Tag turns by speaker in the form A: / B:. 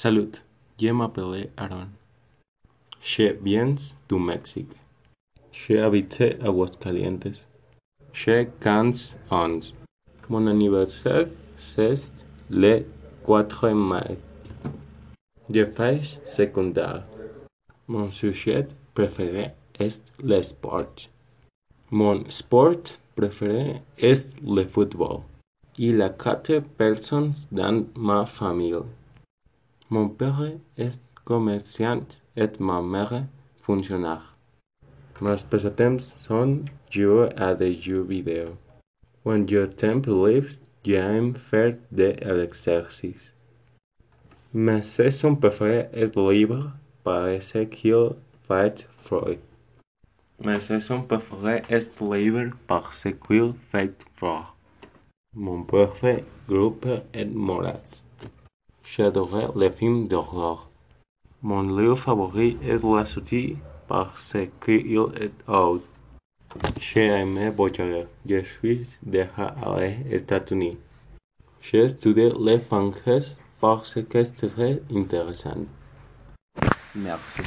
A: Salut, je m'appelle Aaron. Je viens du Mexique. Je habite Aguascalientes. J'ai 15 ans. Mon anniversaire, c'est le 4 mai. Je fais secondaire. Mon sujet préféré est le sport. Mon sport préféré est le football. Il y a quatre personnes dans ma famille. Mon père est comerciant et ma mère fonctionnaire. Mes passatemps són jugar a the you video. Quan jo temps libre, ja hem fet de l'exercici. Ma son préférée est libre par qu'il fait Freud. Ma son préférée est libre par qu'il fait Freud. Mon parfait groupe est Morat. J'adore les films d'horreur. Mon livre favori est La Sortie parce qu'il est haut. J'ai aimé voyager. Je suis déjà allé aux États-Unis. J'ai étudié les langues parce que c'est très intéressant.
B: Merci.